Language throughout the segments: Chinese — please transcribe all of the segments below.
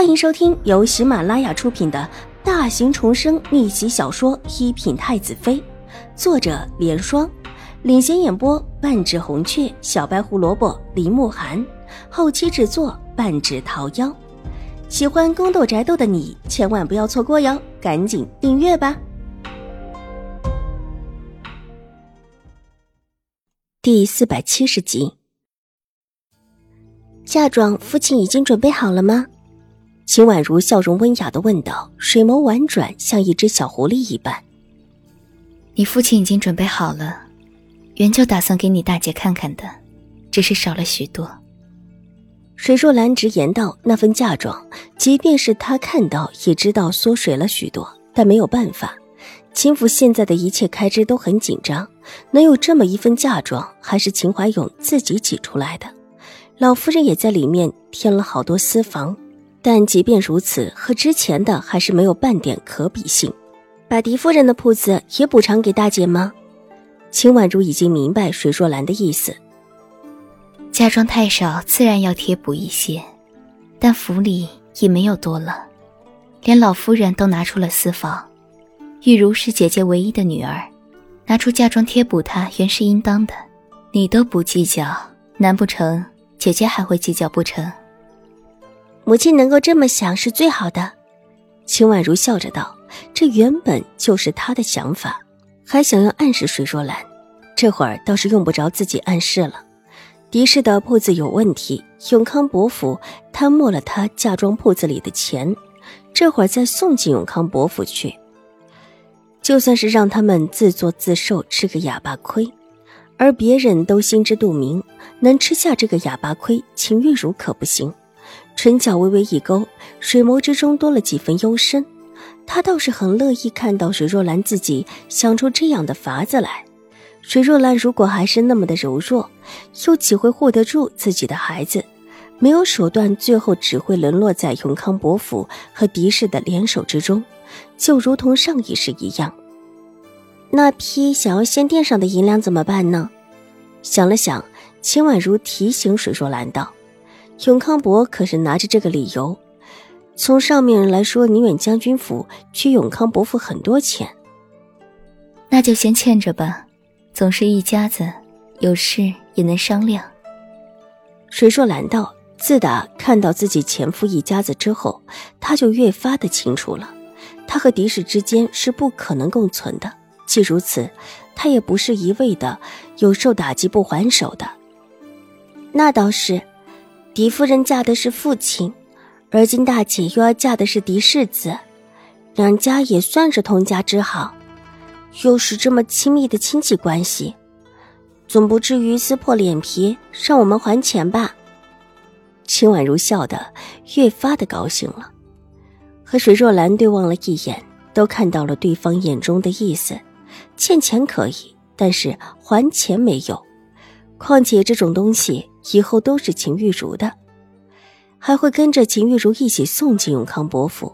欢迎收听由喜马拉雅出品的大型重生逆袭小说《一品太子妃》，作者：莲霜，领衔演播：半指红雀、小白胡萝卜、林慕寒，后期制作：半指桃夭。喜欢宫斗宅斗的你千万不要错过哟，赶紧订阅吧！第四百七十集，嫁妆，父亲已经准备好了吗？秦婉如笑容温雅的问道，水眸婉转，像一只小狐狸一般。你父亲已经准备好了，原就打算给你大姐看看的，只是少了许多。水若兰直言道：“那份嫁妆，即便是她看到，也知道缩水了许多，但没有办法。秦府现在的一切开支都很紧张，能有这么一份嫁妆，还是秦怀勇自己挤出来的。老夫人也在里面添了好多私房。”但即便如此，和之前的还是没有半点可比性。把狄夫人的铺子也补偿给大姐吗？秦婉如已经明白水若兰的意思。嫁妆太少，自然要贴补一些，但府里也没有多了，连老夫人都拿出了私房。玉茹是姐姐唯一的女儿，拿出嫁妆贴补她，原是应当的。你都不计较，难不成姐姐还会计较不成？母亲能够这么想是最好的，秦婉如笑着道：“这原本就是她的想法，还想要暗示水若兰，这会儿倒是用不着自己暗示了。狄氏的铺子有问题，永康伯府贪没了他嫁妆铺子里的钱，这会儿再送进永康伯府去，就算是让他们自作自受，吃个哑巴亏。而别人都心知肚明，能吃下这个哑巴亏，秦玉茹可不行。”唇角微微一勾，水眸之中多了几分幽深。他倒是很乐意看到水若兰自己想出这样的法子来。水若兰如果还是那么的柔弱，又岂会护得住自己的孩子？没有手段，最后只会沦落在永康伯府和狄氏的联手之中，就如同上一世一样。那批想要先垫上的银两怎么办呢？想了想，秦婉如提醒水若兰道。永康伯可是拿着这个理由，从上面人来说，宁远将军府缺永康伯父很多钱，那就先欠着吧，总是一家子，有事也能商量。水若兰道：“自打看到自己前夫一家子之后，他就越发的清楚了，他和狄氏之间是不可能共存的。既如此，他也不是一味的有受打击不还手的。那倒是。”狄夫人嫁的是父亲，而今大姐又要嫁的是狄世子，两家也算是同家之好，又是这么亲密的亲戚关系，总不至于撕破脸皮让我们还钱吧？秦婉如笑得越发的高兴了，和水若兰对望了一眼，都看到了对方眼中的意思，欠钱可以，但是还钱没有。况且这种东西以后都是秦玉茹的，还会跟着秦玉茹一起送进永康伯府。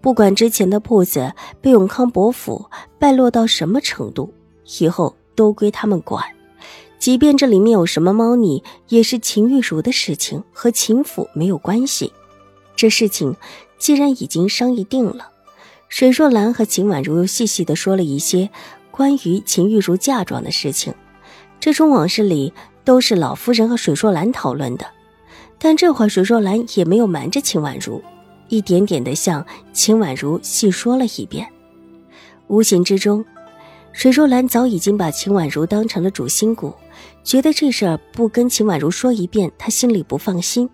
不管之前的铺子被永康伯府败落到什么程度，以后都归他们管。即便这里面有什么猫腻，也是秦玉茹的事情，和秦府没有关系。这事情既然已经商议定了，水若兰和秦婉如又细细的说了一些关于秦玉茹嫁妆的事情。这种往事里都是老夫人和水若兰讨论的，但这会水若兰也没有瞒着秦婉如，一点点的向秦婉如细说了一遍。无形之中，水若兰早已经把秦婉如当成了主心骨，觉得这事儿不跟秦婉如说一遍，她心里不放心。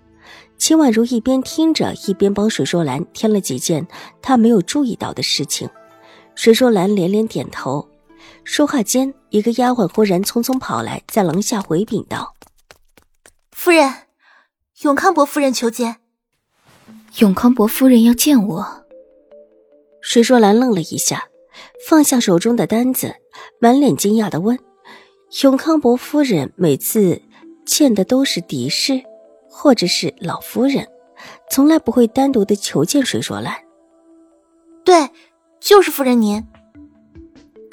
秦婉如一边听着，一边帮水若兰添了几件她没有注意到的事情。水若兰连连点头。说话间，一个丫鬟忽然匆匆跑来，在廊下回禀道：“夫人，永康伯夫人求见。”永康伯夫人要见我。水若兰愣了一下，放下手中的单子，满脸惊讶的问：“永康伯夫人每次见的都是狄氏，或者是老夫人，从来不会单独的求见水若兰。”“对，就是夫人您。”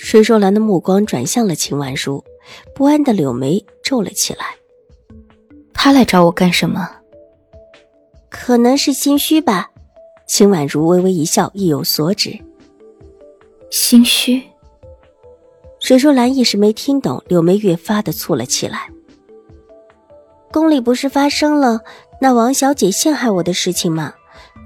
水若兰的目光转向了秦婉如，不安的柳眉皱了起来。他来找我干什么？可能是心虚吧。秦婉如微微一笑，意有所指。心虚。水若兰一时没听懂，柳眉越发的蹙了起来。宫里不是发生了那王小姐陷害我的事情吗？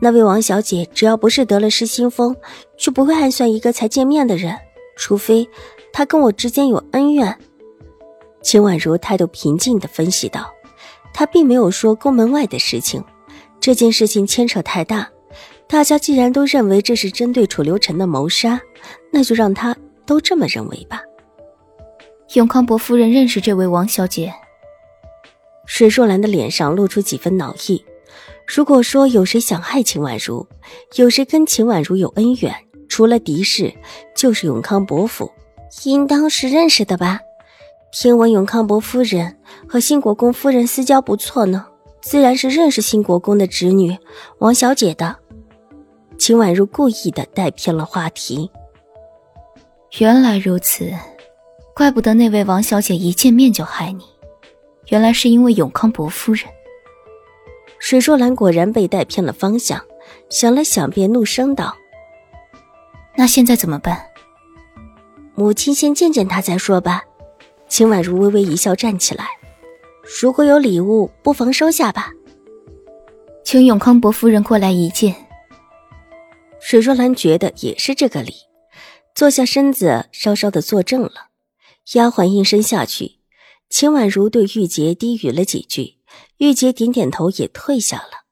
那位王小姐只要不是得了失心疯，就不会暗算一个才见面的人，除非他跟我之间有恩怨。秦婉如态度平静的分析道：“他并没有说宫门外的事情，这件事情牵扯太大，大家既然都认为这是针对楚留臣的谋杀，那就让他都这么认为吧。”永康伯夫人认识这位王小姐。水若兰的脸上露出几分恼意。如果说有谁想害秦婉如，有谁跟秦婉如有恩怨，除了狄氏，就是永康伯府，应当是认识的吧？听闻永康伯夫人和新国公夫人私交不错呢，自然是认识新国公的侄女王小姐的。秦婉如故意的带偏了话题。原来如此，怪不得那位王小姐一见面就害你。原来是因为永康伯夫人。水若兰果然被带偏了方向，想了想，便怒声道：“那现在怎么办？母亲先见见他再说吧。”秦婉如微微一笑，站起来：“如果有礼物，不妨收下吧。”请永康伯夫人过来一见。水若兰觉得也是这个理，坐下身子，稍稍的坐正了。丫鬟应声下去。秦婉如对玉洁低语了几句，玉洁点点头，也退下了。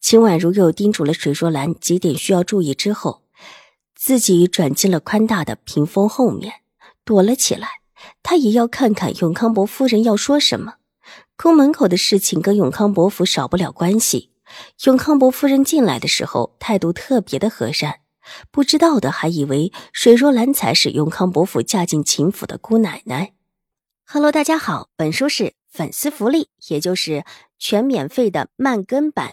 秦婉如又叮嘱了水若兰几点需要注意之后，自己转进了宽大的屏风后面，躲了起来。他也要看看永康伯夫人要说什么。宫门口的事情跟永康伯府少不了关系。永康伯夫人进来的时候态度特别的和善，不知道的还以为水若兰才是永康伯府嫁进秦府的姑奶奶。Hello，大家好，本书是粉丝福利，也就是全免费的慢更版。